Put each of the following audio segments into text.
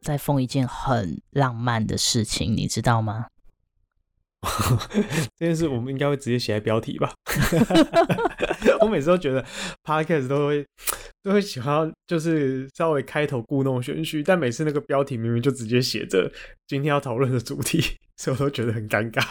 在封一件很浪漫的事情，你知道吗？这件事我们应该会直接写在标题吧。我每次都觉得 Podcast 都会都会喜欢，就是稍微开头故弄玄虚，但每次那个标题明明就直接写着今天要讨论的主题，所以我都觉得很尴尬。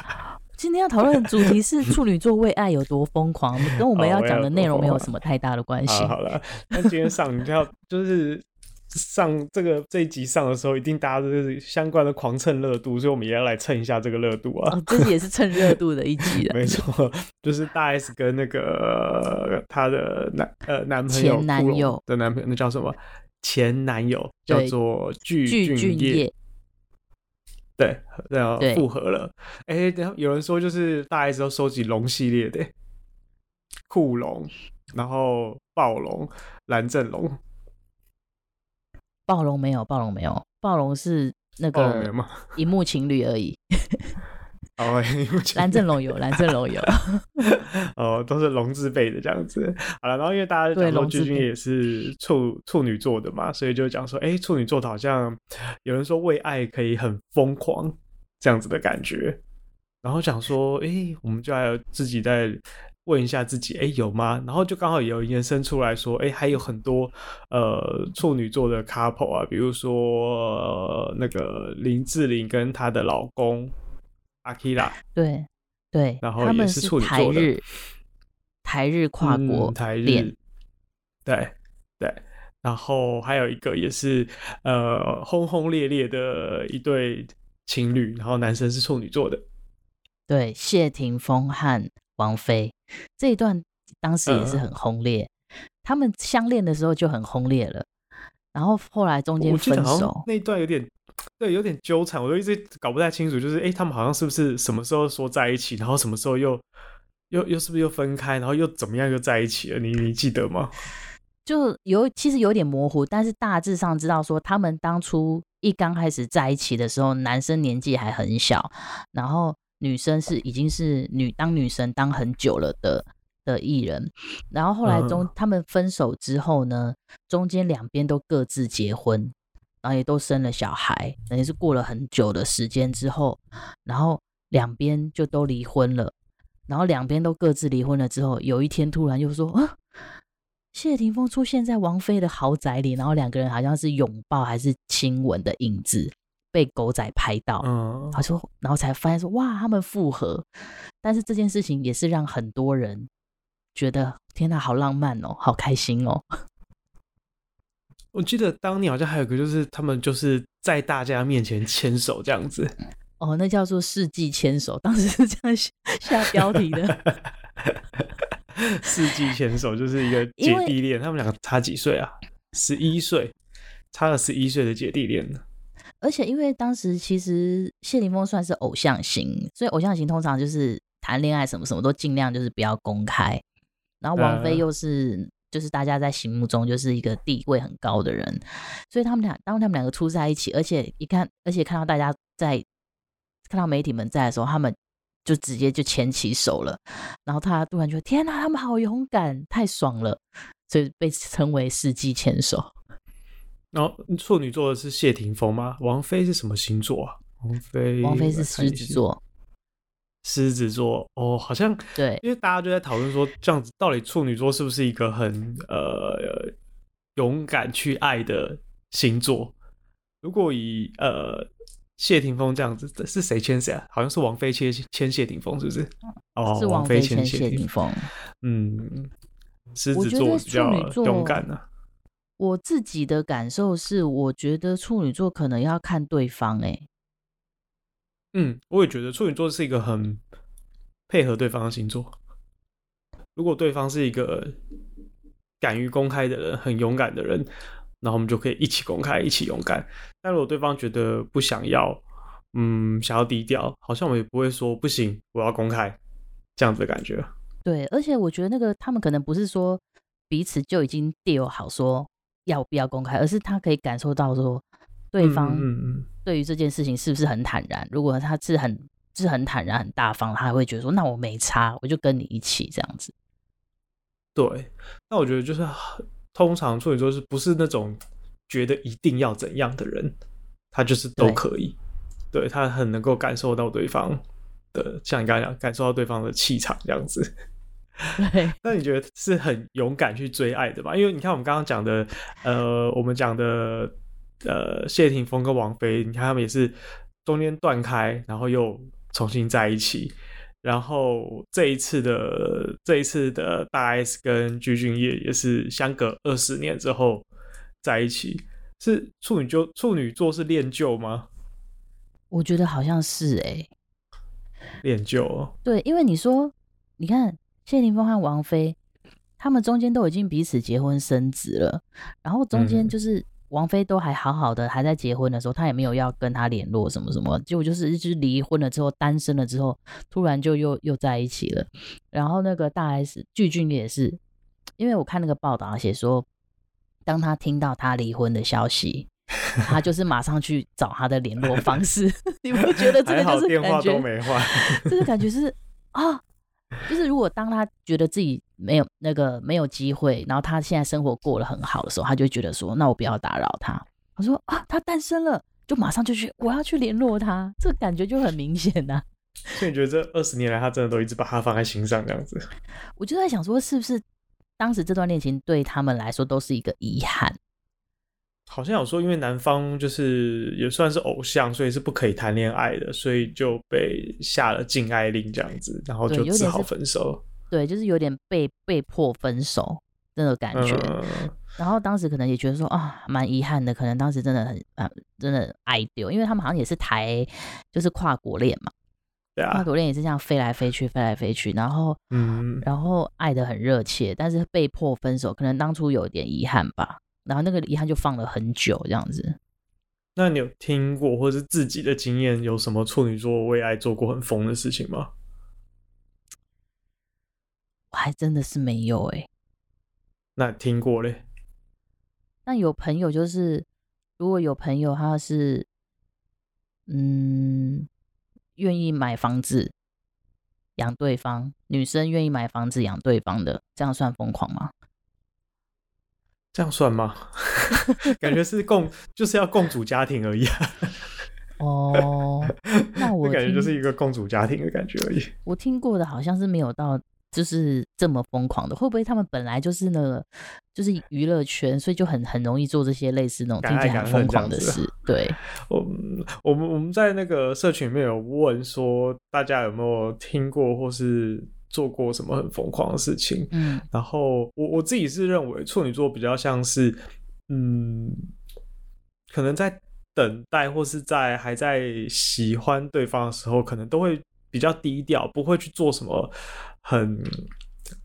今天要讨论的主题是处女座为爱有多疯狂，跟我们要讲的内容没有什么太大的关系。好了，那今天上你就要就是。上这个这一集上的时候，一定大家都是相关的狂蹭热度，所以我们也要来蹭一下这个热度啊！这、哦、也是蹭热度的一集 没错，就是大 S 跟那个她的男呃男朋友，前男友的男朋友，那叫什么？前男友叫做具俊业，对，然后复合了。哎、欸，等下有人说就是大 S 都收集龙系列的，酷龙，然后暴龙、蓝正龙。暴龙没有，暴龙没有，暴龙是那个 荧幕情侣而已。哦，蓝正龙有，蓝正龙有。哦，都是龙字辈的这样子。好了，然后因为大家讲说君君也是处处女座的嘛，所以就讲说，哎、欸，处女座的好像有人说为爱可以很疯狂这样子的感觉。然后讲说，哎、欸，我们就还有自己在。问一下自己，哎、欸，有吗？然后就刚好有延伸出来说，哎、欸，还有很多呃处女座的 couple 啊，比如说、呃、那个林志玲跟她的老公阿基拉，对对，然后也是处女座的，台日台日跨国、嗯、台日，对对，然后还有一个也是呃轰轰烈烈的一对情侣，然后男生是处女座的，对，谢霆锋和王菲。这一段当时也是很轰烈，嗯、他们相恋的时候就很轰烈了，然后后来中间分手，那一段有点对，有点纠缠，我就一直搞不太清楚，就是哎，他们好像是不是什么时候说在一起，然后什么时候又又又是不是又分开，然后又怎么样又在一起了？你你记得吗？就有其实有点模糊，但是大致上知道说，他们当初一刚开始在一起的时候，男生年纪还很小，然后。女生是已经是女当女神当很久了的的艺人，然后后来中他们分手之后呢，中间两边都各自结婚，然后也都生了小孩，等于是过了很久的时间之后，然后两边就都离婚了，然后两边都各自离婚了之后，有一天突然又说啊，谢霆锋出现在王菲的豪宅里，然后两个人好像是拥抱还是亲吻的影子。被狗仔拍到，嗯，他说，然后才发现说，哇，他们复合，但是这件事情也是让很多人觉得，天哪，好浪漫哦，好开心哦。我记得当年好像还有个，就是他们就是在大家面前牵手这样子，哦，那叫做世纪牵手，当时是这样下标题的。世纪牵手就是一个姐弟恋，他们两个差几岁啊？十一岁，差了十一岁的姐弟恋呢。而且因为当时其实谢霆锋算是偶像型，所以偶像型通常就是谈恋爱什么什么都尽量就是不要公开。然后王菲又是就是大家在心目中就是一个地位很高的人，所以他们俩当他们两个出在一起，而且一看，而且看到大家在看到媒体们在的时候，他们就直接就牵起手了。然后他突然觉得天哪，他们好勇敢，太爽了，所以被称为世纪牵手。然后处女座的是谢霆锋吗？王菲是什么星座啊？王菲，王菲是狮子座。狮子座哦，好像对，因为大家就在讨论说，这样子到底处女座是不是一个很呃勇敢去爱的星座？如果以呃谢霆锋这样子，是谁牵谁啊？好像是王菲牵牵谢霆锋，是不是？哦，是王菲牵谢霆锋。嗯，狮子座比较勇敢呢、啊。我自己的感受是，我觉得处女座可能要看对方、欸。哎，嗯，我也觉得处女座是一个很配合对方的星座。如果对方是一个敢于公开的人，很勇敢的人，然后我们就可以一起公开，一起勇敢。但如果对方觉得不想要，嗯，想要低调，好像我们也不会说不行，我要公开这样子的感觉。对，而且我觉得那个他们可能不是说彼此就已经 deal 好说要不要公开，而是他可以感受到说对方对于这件事情是不是很坦然。如果他是很是很坦然、很大方，他还会觉得说那我没差，我就跟你一起这样子。对，那我觉得就是通常处女座是不是那种觉得一定要怎样的人，他就是都可以。对，对他很能够感受到对方的，像你刚才讲，感受到对方的气场这样子。对，那你觉得是很勇敢去追爱的吧？因为你看我们刚刚讲的，呃，我们讲的，呃，谢霆锋跟王菲，你看他们也是中间断开，然后又重新在一起，然后这一次的这一次的大 S 跟鞠俊曄也是相隔二十年之后在一起，是处女就处女座是恋旧吗？我觉得好像是哎、欸，恋旧哦。对，因为你说，你看。谢霆锋和王菲，他们中间都已经彼此结婚生子了，然后中间就是王菲都还好好的，还在结婚的时候，他也没有要跟他联络什么什么，结果就是就是离婚了之后，单身了之后，突然就又又在一起了。然后那个大 S 具俊也是，因为我看那个报道写说，当他听到他离婚的消息，他就是马上去找他的联络方式。你不觉得这个就是电话都没换？这个感觉是啊。就是如果当他觉得自己没有那个没有机会，然后他现在生活过得很好的时候，他就觉得说，那我不要打扰他。他说啊，他单身了，就马上就去，我要去联络他，这感觉就很明显呐、啊。所以你觉得这二十年来，他真的都一直把他放在心上这样子？我就在想说，是不是当时这段恋情对他们来说都是一个遗憾？好像有说，因为男方就是也算是偶像，所以是不可以谈恋爱的，所以就被下了禁爱令这样子，然后就只好分手。对，就是有点被被迫分手那种感觉。嗯、然后当时可能也觉得说啊，蛮遗憾的，可能当时真的很啊，真的爱丢，因为他们好像也是台，就是跨国恋嘛。对啊，跨国恋也是这样飞来飞去，飞来飞去，然后嗯，然后爱得很热切，但是被迫分手，可能当初有点遗憾吧。然后那个遗憾就放了很久，这样子。那你有听过或者是自己的经验，有什么处女座为爱做过很疯的事情吗？我还真的是没有哎、欸。那听过嘞？那有朋友就是，如果有朋友他是，嗯，愿意买房子养对方，女生愿意买房子养对方的，这样算疯狂吗？这样算吗？感觉是共，就是要共组家庭而已啊。哦，那我感觉就是一个共组家庭的感觉而已。我听过的好像是没有到，就是这么疯狂的。会不会他们本来就是那个，就是娱乐圈，所以就很很容易做这些类似那种听起来很疯狂的事？对，我 我们我们在那个社群里面有问说，大家有没有听过或是。做过什么很疯狂的事情？嗯，然后我我自己是认为处女座比较像是，嗯，可能在等待或是在还在喜欢对方的时候，可能都会比较低调，不会去做什么很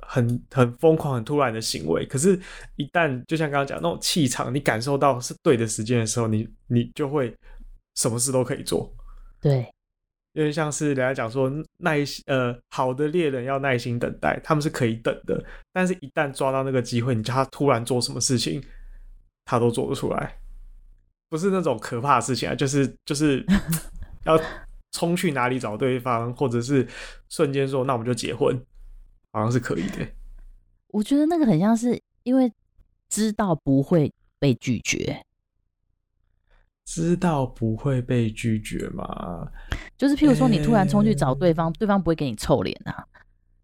很很疯狂、很突然的行为。可是，一旦就像刚刚讲那种气场，你感受到是对的时间的时候，你你就会什么事都可以做。对。因为像是人家讲说耐心，呃，好的猎人要耐心等待，他们是可以等的。但是，一旦抓到那个机会，你叫他突然做什么事情，他都做得出来，不是那种可怕的事情啊，就是就是 要冲去哪里找对方，或者是瞬间说那我们就结婚，好像是可以的。我觉得那个很像是因为知道不会被拒绝。知道不会被拒绝吗？就是譬如说，你突然冲去找对方，欸、对方不会给你臭脸啊。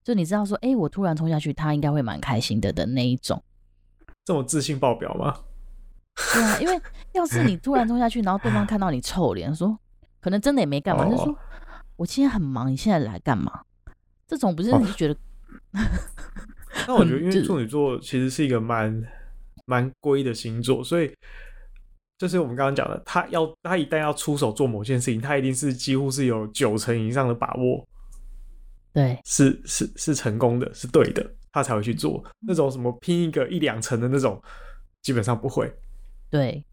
就你知道说，哎、欸，我突然冲下去，他应该会蛮开心的的那一种。这么自信爆表吗？对啊，因为 要是你突然冲下去，然后对方看到你臭脸，说可能真的也没干嘛，哦、就说我今天很忙，你现在来干嘛？这种不是你就觉得？哦、那我觉得，因为处女座其实是一个蛮蛮龟的星座，所以。就是我们刚刚讲的，他要他一旦要出手做某件事情，他一定是几乎是有九成以上的把握，对，是是是成功的，是对的，他才会去做。那种什么拼一个一两成的那种，基本上不会。对，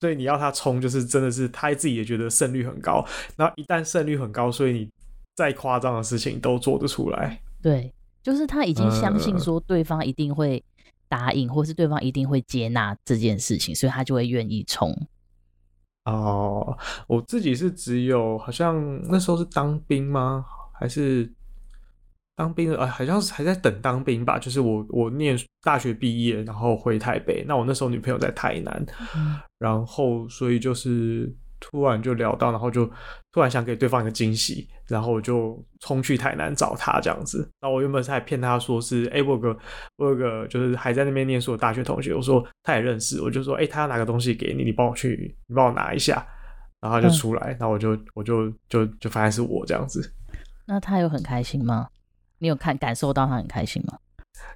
所以你要他冲，就是真的是他自己也觉得胜率很高。然后一旦胜率很高，所以你再夸张的事情都做得出来。对，就是他已经相信说对方一定会答应，呃、或是对方一定会接纳这件事情，所以他就会愿意冲。哦，我自己是只有好像那时候是当兵吗？还是？当兵的，呃，好像是还在等当兵吧。就是我，我念大学毕业，然后回台北。那我那时候女朋友在台南，嗯、然后所以就是突然就聊到，然后就突然想给对方一个惊喜，然后我就冲去台南找他这样子。然后我原本是还骗他说是，哎、欸，我有个我有个就是还在那边念书的大学同学，我说他也认识，我就说，哎、欸，他要拿个东西给你，你帮我去，你帮我拿一下。然后他就出来，然后我就我就就就发现是我这样子。那他有很开心吗？你有看感受到他很开心吗？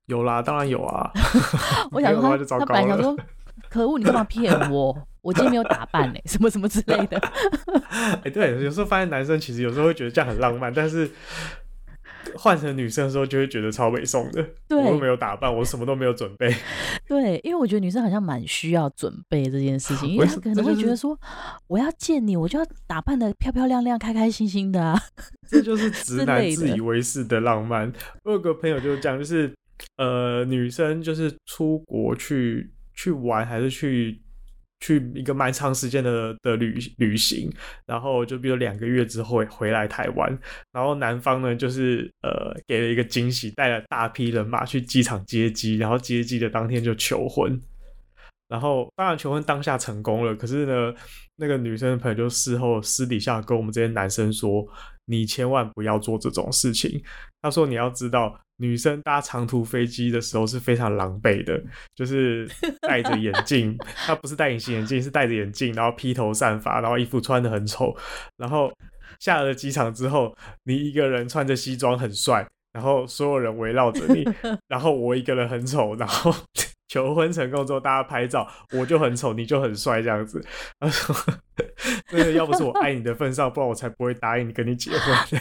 有啦，当然有啊。我想说他，他本来想说，可恶，你干嘛骗我？我今天没有打扮嘞，什么什么之类的。哎、欸，对，有时候发现男生其实有时候会觉得这样很浪漫，但是。换成女生的时候，就会觉得超猥琐的。对，我都没有打扮，我什么都没有准备。对，因为我觉得女生好像蛮需要准备这件事情，因为她可能会觉得说，我要见你，我就要打扮的漂漂亮亮、开开心心的啊。这就是直男自以为是的浪漫。我有个朋友就是这样，就是呃，女生就是出国去去玩，还是去。去一个蛮长时间的的旅旅行，然后就比如两个月之后回来台湾，然后男方呢就是呃给了一个惊喜，带了大批人马去机场接机，然后接机的当天就求婚，然后当然求婚当下成功了，可是呢那个女生的朋友就事后私底下跟我们这些男生说，你千万不要做这种事情，他说你要知道。女生搭长途飞机的时候是非常狼狈的，就是戴着眼镜，她不是戴隐形眼镜，是戴着眼镜，然后披头散发，然后衣服穿得很丑，然后下了机场之后，你一个人穿着西装很帅，然后所有人围绕着你，然后我一个人很丑，然后求婚成功之后大家拍照，我就很丑，你就很帅这样子。他说：“真的，要不是我爱你的份上，不然我才不会答应你跟你结婚。”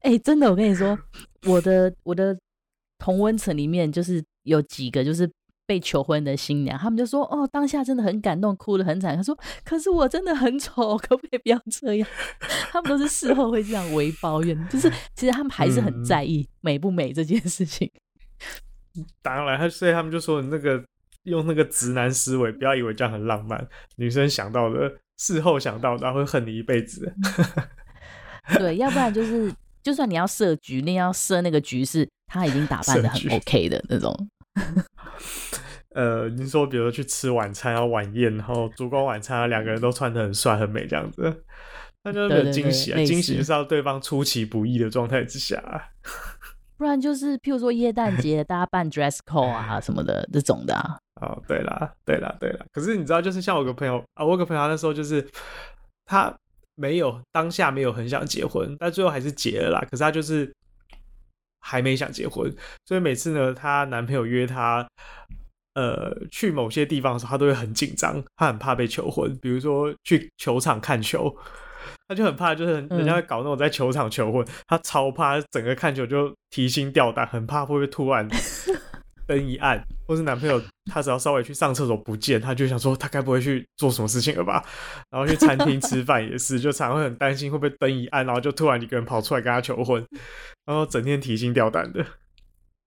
哎，真的，我跟你说。我的我的同温层里面就是有几个就是被求婚的新娘，他们就说哦，当下真的很感动，哭得很惨。他说，可是我真的很丑，可不可以不要这样？他们都是事后会这样微抱怨，就是其实他们还是很在意美不美这件事情。嗯、当然，所以他们就说那个用那个直男思维，不要以为这样很浪漫。女生想到的，事后想到的，然后会恨你一辈子。对，要不然就是。就算你要设局，那要设那个局是他已经打扮的很 OK 的那种。呃，你说，比如说去吃晚餐，然后晚宴，然后烛光晚餐，两个人都穿的很帅很美这样子，那就是没有惊喜啊！惊喜是要对方出其不意的状态之下，不然就是譬如说耶诞节大家办 dress code 啊什么的这种的啊。哦，对啦，对啦，对啦。可是你知道，就是像我个朋友啊，我有个朋友那时候就是他。没有，当下没有很想结婚，但最后还是结了啦。可是他就是还没想结婚，所以每次呢，她男朋友约她，呃，去某些地方的时候，她都会很紧张，她很怕被求婚。比如说去球场看球，她就很怕，就是人家会搞那种在球场求婚，他超怕，整个看球就提心吊胆，很怕会不会突然。灯一暗，或是男朋友他只要稍微去上厕所不见，他就想说他该不会去做什么事情了吧？然后去餐厅吃饭也是，就常常会很担心会不会灯一暗，然后就突然一个人跑出来跟他求婚，然后整天提心吊胆的。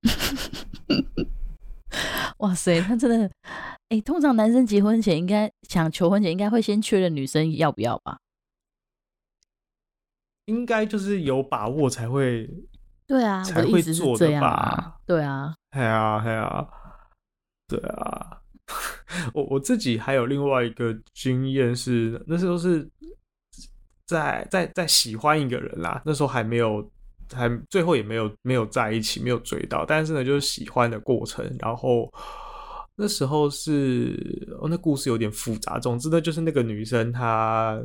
哇塞，他真的，哎、欸，通常男生结婚前应该想求婚前应该会先确认女生要不要吧？应该就是有把握才会。对啊，才会做的吧？啊对啊，对啊，对啊，对啊。我我自己还有另外一个经验是，那时候是在在在喜欢一个人啦，那时候还没有，还最后也没有没有在一起，没有追到，但是呢，就是喜欢的过程。然后那时候是，哦，那故事有点复杂。总之呢，就是那个女生她。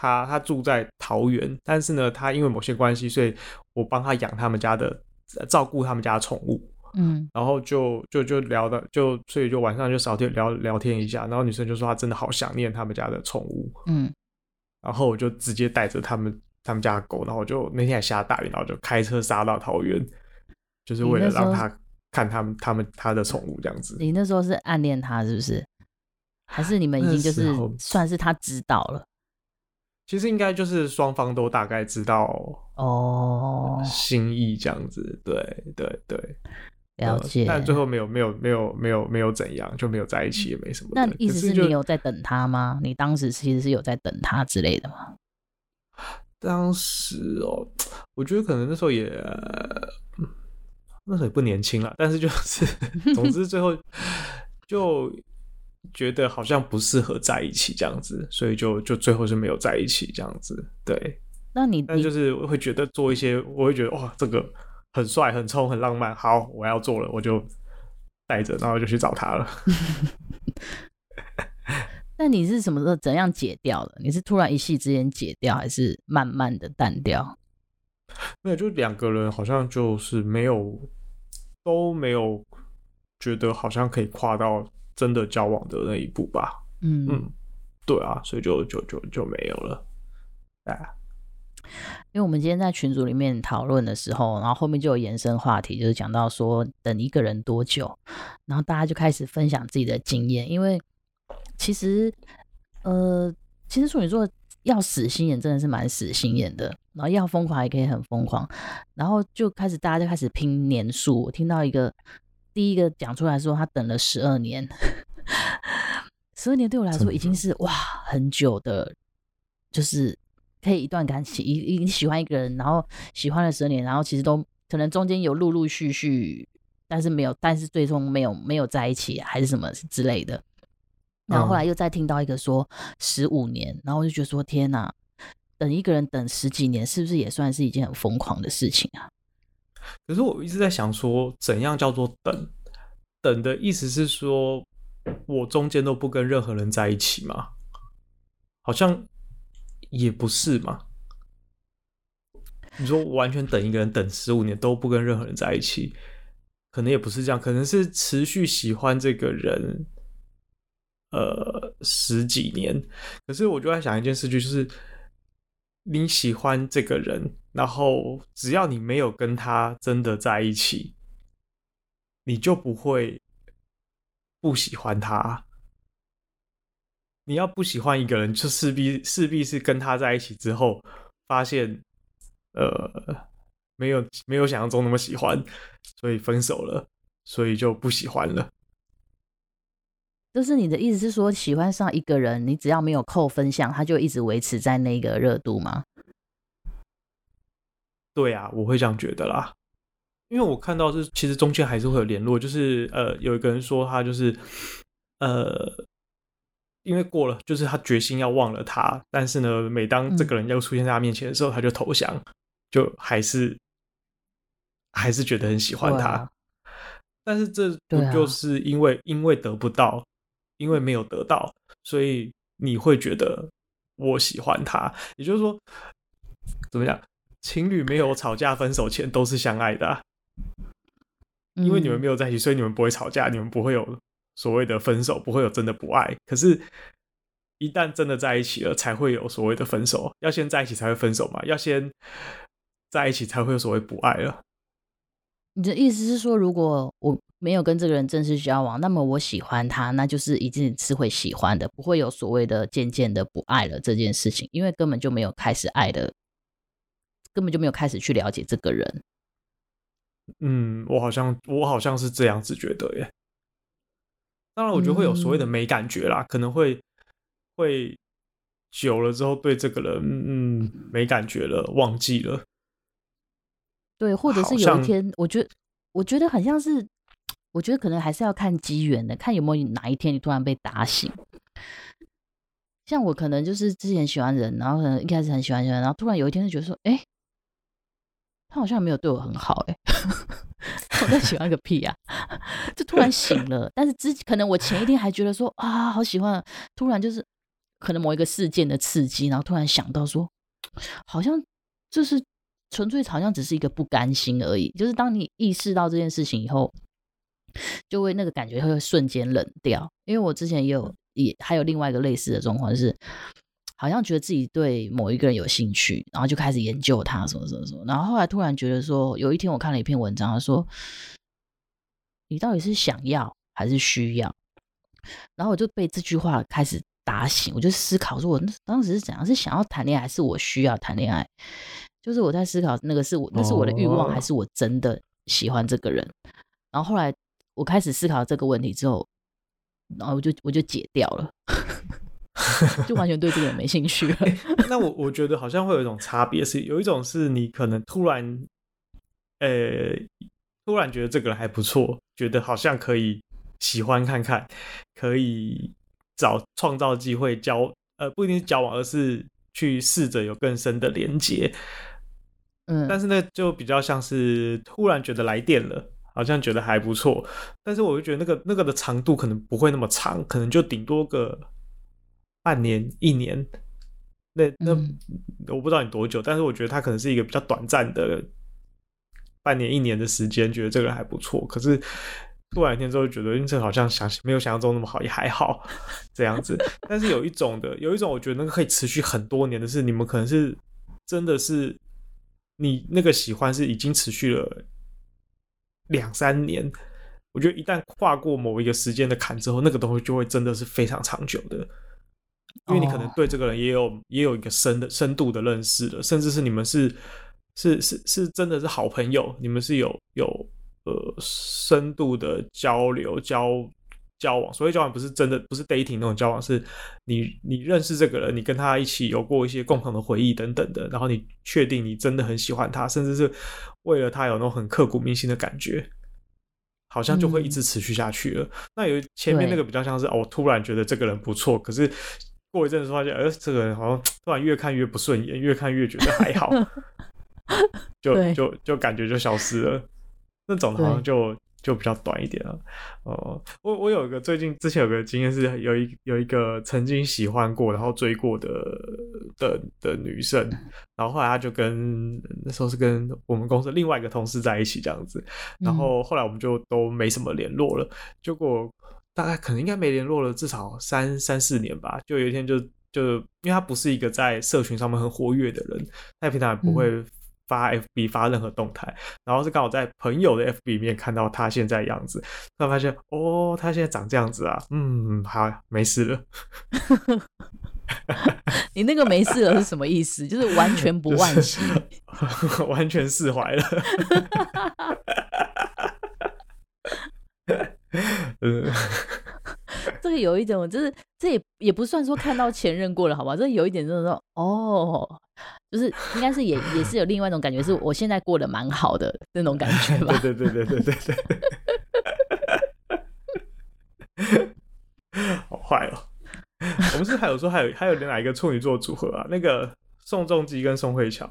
他他住在桃园，但是呢，他因为某些关系，所以我帮他养他们家的，照顾他们家的宠物。嗯，然后就就就聊的，就所以就晚上就少天聊聊天一下，然后女生就说她真的好想念他们家的宠物。嗯，然后我就直接带着他们他们家的狗，然后就那天还下大雨，然后就开车杀到桃园，就是为了让他看他们他们他的宠物这样子。你那时候是暗恋他是不是？还是你们已经就是算是他知道了？其实应该就是双方都大概知道哦心意这样子，对对对，了解。但最后没有没有没有没有没有怎样，就没有在一起，也没什么。那意思是你有在等他吗？你当时其实是有在等他之类的吗？当时哦，我觉得可能那时候也那时候也不年轻了，但是就是 总之最后就。觉得好像不适合在一起这样子，所以就就最后是没有在一起这样子。对，那你但就是会觉得做一些，我会觉得哇，这个很帅、很冲、很浪漫，好，我要做了，我就带着，然后就去找他了。那你是什么时候怎样解掉的？你是突然一夕之间解掉，还是慢慢的淡掉？没有，就两个人好像就是没有都没有觉得好像可以跨到。真的交往的那一步吧，嗯。嗯，对啊，所以就就就就没有了，哎，因为我们今天在群组里面讨论的时候，然后后面就有延伸话题，就是讲到说等一个人多久，然后大家就开始分享自己的经验，因为其实呃，其实处女座要死心眼真的是蛮死心眼的，然后要疯狂也可以很疯狂，然后就开始大家就开始拼年数，我听到一个。第一个讲出来说，他等了十二年，十二年对我来说已经是哇很久的，就是可以一段感情，一你喜欢一个人，然后喜欢了十二年，然后其实都可能中间有陆陆续续，但是没有，但是最终没有没有在一起，还是什么之类的。然后后来又再听到一个说十五年，然后我就觉得说天哪，等一个人等十几年，是不是也算是一件很疯狂的事情啊？可是我一直在想说，怎样叫做等？等的意思是说，我中间都不跟任何人在一起吗？好像也不是嘛。你说完全等一个人等十五年都不跟任何人在一起，可能也不是这样，可能是持续喜欢这个人，呃，十几年。可是我就在想一件事，就是。你喜欢这个人，然后只要你没有跟他真的在一起，你就不会不喜欢他。你要不喜欢一个人，就势必势必是跟他在一起之后，发现呃没有没有想象中那么喜欢，所以分手了，所以就不喜欢了。就是你的意思是说，喜欢上一个人，你只要没有扣分项，他就一直维持在那个热度吗？对啊，我会这样觉得啦。因为我看到是，其实中间还是会有联络。就是呃，有一个人说他就是呃，因为过了，就是他决心要忘了他，但是呢，每当这个人又出现在他面前的时候，嗯、他就投降，就还是还是觉得很喜欢他。啊、但是这不就是因为、啊、因为得不到？因为没有得到，所以你会觉得我喜欢他。也就是说，怎么讲？情侣没有吵架分手前都是相爱的啊，因为你们没有在一起，所以你们不会吵架，你们不会有所谓的分手，不会有真的不爱。可是，一旦真的在一起了，才会有所谓的分手。要先在一起才会分手嘛？要先在一起才会有所谓不爱了。你的意思是说，如果我没有跟这个人正式交往，那么我喜欢他，那就是一定是会喜欢的，不会有所谓的渐渐的不爱了这件事情，因为根本就没有开始爱的，根本就没有开始去了解这个人。嗯，我好像我好像是这样子觉得耶。当然，我觉得会有所谓的没感觉啦，嗯、可能会会久了之后对这个人嗯没感觉了，忘记了。对，或者是有一天，我觉得，我觉得很像是，我觉得可能还是要看机缘的，看有没有哪一天你突然被打醒。像我可能就是之前喜欢人，然后可能一开始很喜欢喜欢，然后突然有一天就觉得说，哎，他好像没有对我很好，哎，我在喜欢个屁啊！就突然醒了，但是之可能我前一天还觉得说啊，好喜欢，突然就是可能某一个事件的刺激，然后突然想到说，好像就是。纯粹好像只是一个不甘心而已，就是当你意识到这件事情以后，就会那个感觉会瞬间冷掉。因为我之前也有也还有另外一个类似的状况，就是好像觉得自己对某一个人有兴趣，然后就开始研究他什么什么什么，然后后来突然觉得说，有一天我看了一篇文章，他说你到底是想要还是需要？然后我就被这句话开始打醒，我就思考说，我当时是怎样？是想要谈恋爱，还是我需要谈恋爱？就是我在思考那个是我，那是我的欲望，还是我真的喜欢这个人？然后后来我开始思考这个问题之后，然后我就我就解掉了，就完全对这个人没兴趣了。欸、那我我觉得好像会有一种差别，是有一种是你可能突然，呃、欸，突然觉得这个人还不错，觉得好像可以喜欢看看，可以找创造机会交，呃，不一定是交往，而是去试着有更深的连接。嗯，但是呢就比较像是突然觉得来电了，好像觉得还不错，但是我就觉得那个那个的长度可能不会那么长，可能就顶多个半年一年。那那我不知道你多久，但是我觉得他可能是一个比较短暂的半年一年的时间，觉得这个人还不错。可是突然一天之后觉得，因为这好像想没有想象中那么好，也还好这样子。但是有一种的，有一种我觉得那个可以持续很多年的是，你们可能是真的是。你那个喜欢是已经持续了两三年，我觉得一旦跨过某一个时间的坎之后，那个东西就会真的是非常长久的，因为你可能对这个人也有、oh. 也有一个深的深度的认识了，甚至是你们是是是是真的是好朋友，你们是有有呃深度的交流交。交往，所谓交往不是真的，不是 dating 那种交往，是你你认识这个人，你跟他一起有过一些共同的回忆等等的，然后你确定你真的很喜欢他，甚至是为了他有那种很刻骨铭心的感觉，好像就会一直持续下去了。嗯、那有前面那个比较像是，我、哦、突然觉得这个人不错，可是过一阵子发现，呃，这个人好像突然越看越不顺眼，越看越觉得还好，就就就感觉就消失了，那种好像就。就比较短一点了，哦，我我有一个最近之前有个经验是有一有一个曾经喜欢过然后追过的的的女生，然后后来她就跟那时候是跟我们公司另外一个同事在一起这样子，然后后来我们就都没什么联络了，结果大概可能应该没联络了至少三三四年吧，就有一天就就因为他不是一个在社群上面很活跃的人，他平常也不会。发 FB 发任何动态，然后是刚好在朋友的 FB 里面看到他现在的样子，突然发现哦，他现在长这样子啊，嗯，好，没事了。你那个没事了是什么意思？就是完全不惋惜，就是、完全释怀了。这个有一点，就是这也也不算说看到前任过了，好吧？这有一点就是说，哦。就是应该是也也是有另外一种感觉，是我现在过得蛮好的那种感觉 吧。对对对对对对 好坏哦！我们是还有说还有还有另外一个处女座组合啊？那个宋仲基跟宋慧乔。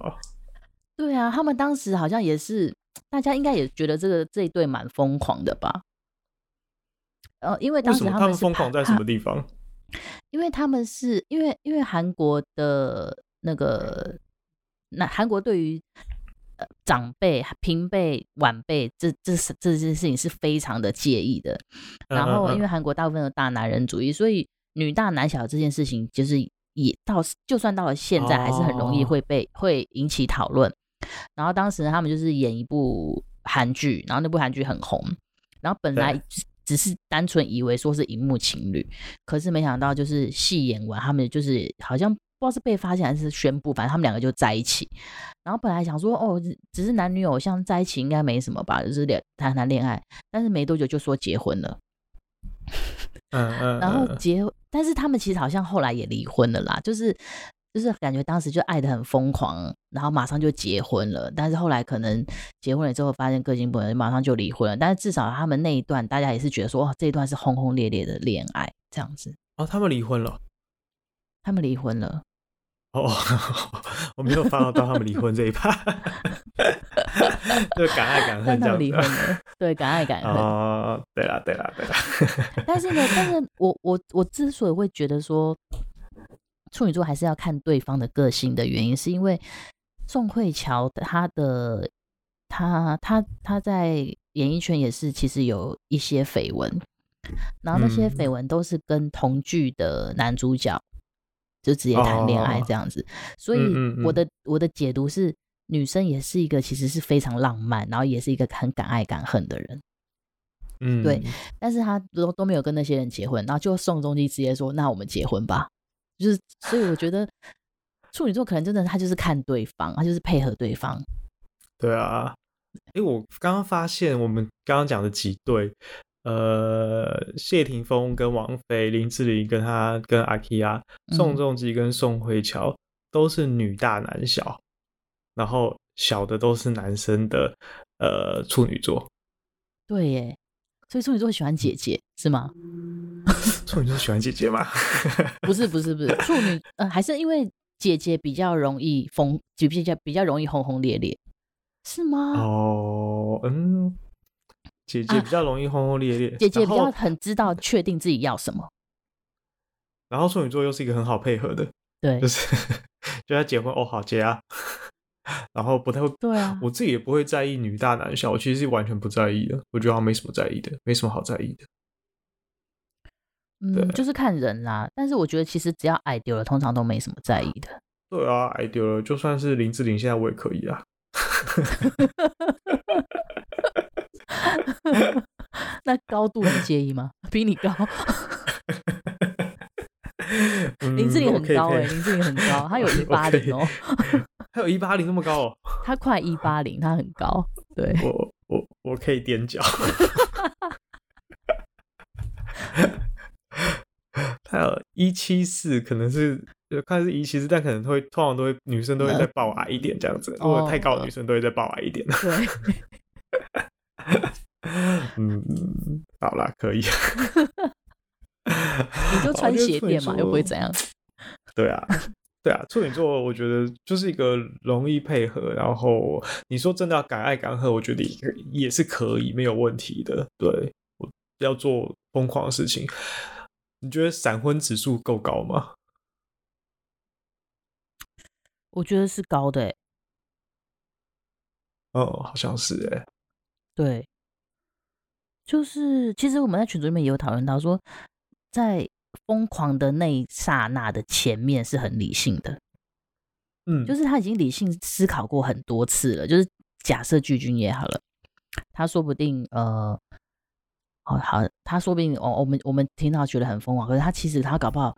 对啊，他们当时好像也是，大家应该也觉得这个这一对蛮疯狂的吧？呃，因为当时他们疯狂在什么地方？因为他们是因为因为韩国的那个。那韩国对于呃长辈、平辈、晚辈，这这是这件事情是非常的介意的。然后，因为韩国大部分的大男人主义，所以女大男小这件事情，就是也到就算到了现在，还是很容易会被会引起讨论。然后当时他们就是演一部韩剧，然后那部韩剧很红，然后本来只是单纯以为说是荧幕情侣，可是没想到就是戏演完，他们就是好像。不知道是被发现还是宣布，反正他们两个就在一起。然后本来想说，哦，只是男女偶像在一起应该没什么吧，就是恋谈谈恋爱。但是没多久就说结婚了。嗯嗯。然后结，但是他们其实好像后来也离婚了啦，就是就是感觉当时就爱的很疯狂，然后马上就结婚了。但是后来可能结婚了之后发现个性不合，马上就离婚了。但是至少他们那一段，大家也是觉得说，哇，这一段是轰轰烈烈的恋爱这样子。哦，他们离婚了。他们离婚了。哦，我没有发到他们离婚这一趴，就敢爱敢恨这样离婚的，对，敢爱敢恨。哦，对啦，对啦，对啦。但是呢，但是我我我之所以会觉得说处女座还是要看对方的个性的原因，是因为宋慧乔她的她她她在演艺圈也是其实有一些绯闻，然后那些绯闻都是跟同剧的男主角。就直接谈恋爱这样子，哦、所以我的、我的解读是，女生也是一个其实是非常浪漫，然后也是一个很敢爱敢恨的人。嗯，对。但是他都都没有跟那些人结婚，然后就宋仲基直接说：“那我们结婚吧。”就是，所以我觉得处女座可能真的他就是看对方，他就是配合对方。对啊，哎，我刚刚发现我们刚刚讲的几对，呃，谢霆锋跟王菲，林志玲跟他跟阿 K 啊，宋仲基跟宋慧乔都是女大男小，然后小的都是男生的。呃，处女座，对耶，所以处女座喜欢姐姐是吗？处女座喜欢姐姐吗？不是，不是，不是，处女呃，还是因为姐姐比较容易疯，比较比较容易轰轰烈烈，是吗？哦，嗯，姐姐比较容易轰轰烈烈，啊，姐姐比较很知道确定自己要什么，然后处女座又是一个很好配合的，对，就是就要结婚哦，好结啊。然后不太会，对啊，我自己也不会在意女大男小，我其实是完全不在意的，我觉得好像没什么在意的，没什么好在意的。嗯，就是看人啦，但是我觉得其实只要矮丢了，通常都没什么在意的。对啊，矮丢了，就算是林志玲，现在我也可以啊。那高度你介意吗？比你高。林志玲很高哎、欸，林志玲很高，她有 一八零哦。他有一八零那么高哦，她快一八零，她很高。对，我我我可以踮脚。他有一七四，可能是看是一七四，但可能会通常都会女生都会再抱矮一点这样子。如果太高的女生都会再抱矮一点。对。嗯，好啦，可以。你就穿鞋垫嘛，又不会怎样。对啊。对啊，处女座我觉得就是一个容易配合，然后你说真的要敢爱敢恨，我觉得也也是可以，没有问题的。对，我要做疯狂的事情，你觉得闪婚指数够高吗？我觉得是高的，欸，哦，好像是哎，对，就是其实我们在群组里面也有讨论到说，在。疯狂的那一刹那的前面是很理性的，嗯，就是他已经理性思考过很多次了。就是假设巨君也好了，他说不定呃，哦好，他说不定哦，我们我们听到觉得很疯狂，可是他其实他搞不好，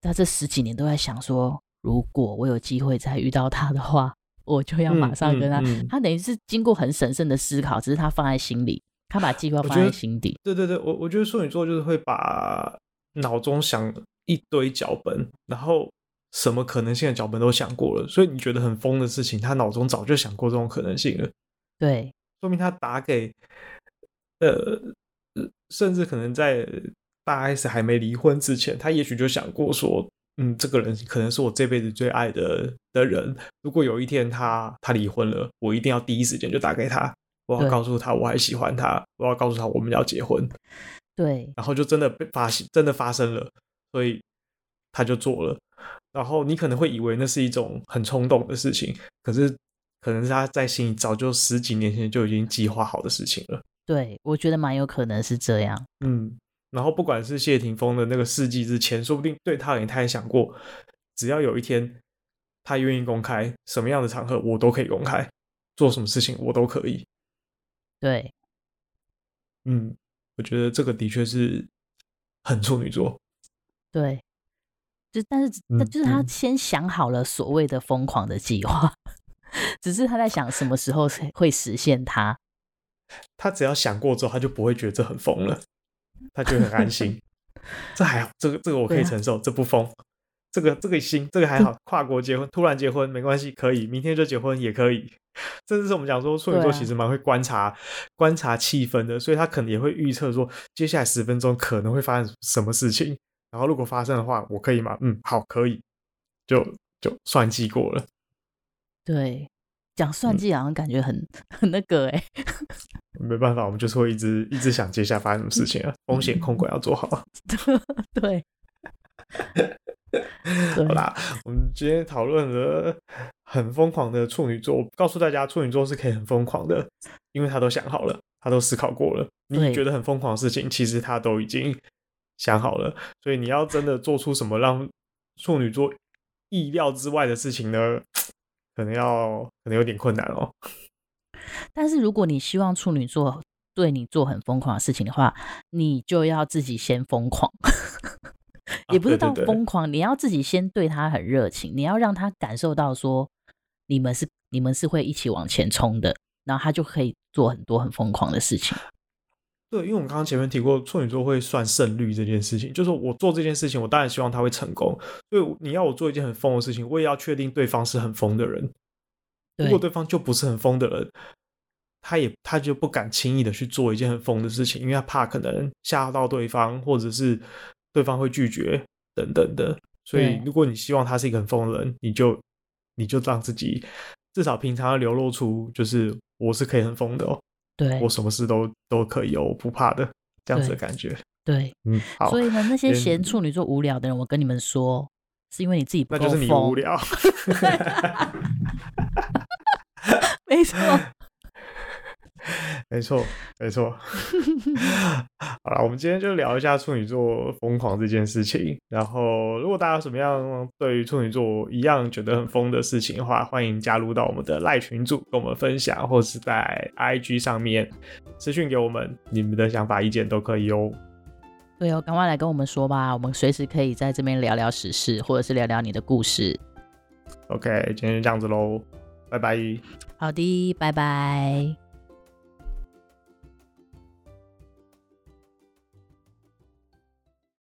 他这十几年都在想说，如果我有机会再遇到他的话，我就要马上跟他。嗯嗯嗯、他等于是经过很审慎的思考，只是他放在心里，他把计划放在心底。对对对，我我觉得处女座就是会把。脑中想一堆脚本，然后什么可能性的脚本都想过了，所以你觉得很疯的事情，他脑中早就想过这种可能性了。对，说明他打给呃，甚至可能在大 S 还没离婚之前，他也许就想过说，嗯，这个人可能是我这辈子最爱的的人。如果有一天他他离婚了，我一定要第一时间就打给他，我要告诉他我还喜欢他，我要告诉他我们要结婚。对，然后就真的被发现，真的发生了，所以他就做了。然后你可能会以为那是一种很冲动的事情，可是可能是他在心里早就十几年前就已经计划好的事情了。对，我觉得蛮有可能是这样。嗯，然后不管是谢霆锋的那个世纪之前，说不定对他而言他也想过，只要有一天他愿意公开，什么样的场合我都可以公开，做什么事情我都可以。对，嗯。我觉得这个的确是很处女座，对，就但是那、嗯、就是他先想好了所谓的疯狂的计划，嗯、只是他在想什么时候会实现它。他只要想过之后，他就不会觉得这很疯了，他就很安心。这还好，这个这个我可以承受，啊、这不疯。这个这个心，这个还好。跨国结婚，突然结婚没关系，可以，明天就结婚也可以。这就是我们讲说处女座其实蛮会观察、啊、观察气氛的，所以他可能也会预测说接下来十分钟可能会发生什么事情。然后如果发生的话，我可以吗？嗯，好，可以，就就算计过了。对，讲算计好像感觉很、嗯、很那个哎、欸。没办法，我们就是会一直一直想接下来发生什么事情啊，风险控管要做好。对。好啦，我们今天讨论了很疯狂的处女座。告诉大家，处女座是可以很疯狂的，因为他都想好了，他都思考过了。你觉得很疯狂的事情，其实他都已经想好了。所以你要真的做出什么让处女座意料之外的事情呢？可能要可能有点困难哦。但是如果你希望处女座对你做很疯狂的事情的话，你就要自己先疯狂，也不是到疯狂，你要自己先对他很热情，你要让他感受到说你们是你们是会一起往前冲的，然后他就可以做很多很疯狂的事情。对，因为我们刚刚前面提过处女座会算胜率这件事情，就是我做这件事情，我当然希望他会成功，所以你要我做一件很疯的事情，我也要确定对方是很疯的人。如果对方就不是很疯的人，他也他就不敢轻易的去做一件很疯的事情，因为他怕可能吓到对方，或者是对方会拒绝等等的。所以，如果你希望他是一个很疯的人，你就你就让自己至少平常要流露出，就是我是可以很疯的哦，对，我什么事都都可以有，我不怕的这样子的感觉。对，对嗯，好。所以呢，那些嫌处女座无聊的人，我跟你们说，是因为你自己不够疯，那就是你无聊。没错，没错，没错。好了，我们今天就聊一下处女座疯狂这件事情。然后，如果大家有什么样对于处女座一样觉得很疯的事情的话，欢迎加入到我们的赖群组，跟我们分享，或是在 IG 上面私讯给我们，你们的想法、意见都可以哦。对哦，赶快来跟我们说吧，我们随时可以在这边聊聊时事，或者是聊聊你的故事。OK，今天就这样子喽。拜拜。好的，拜拜。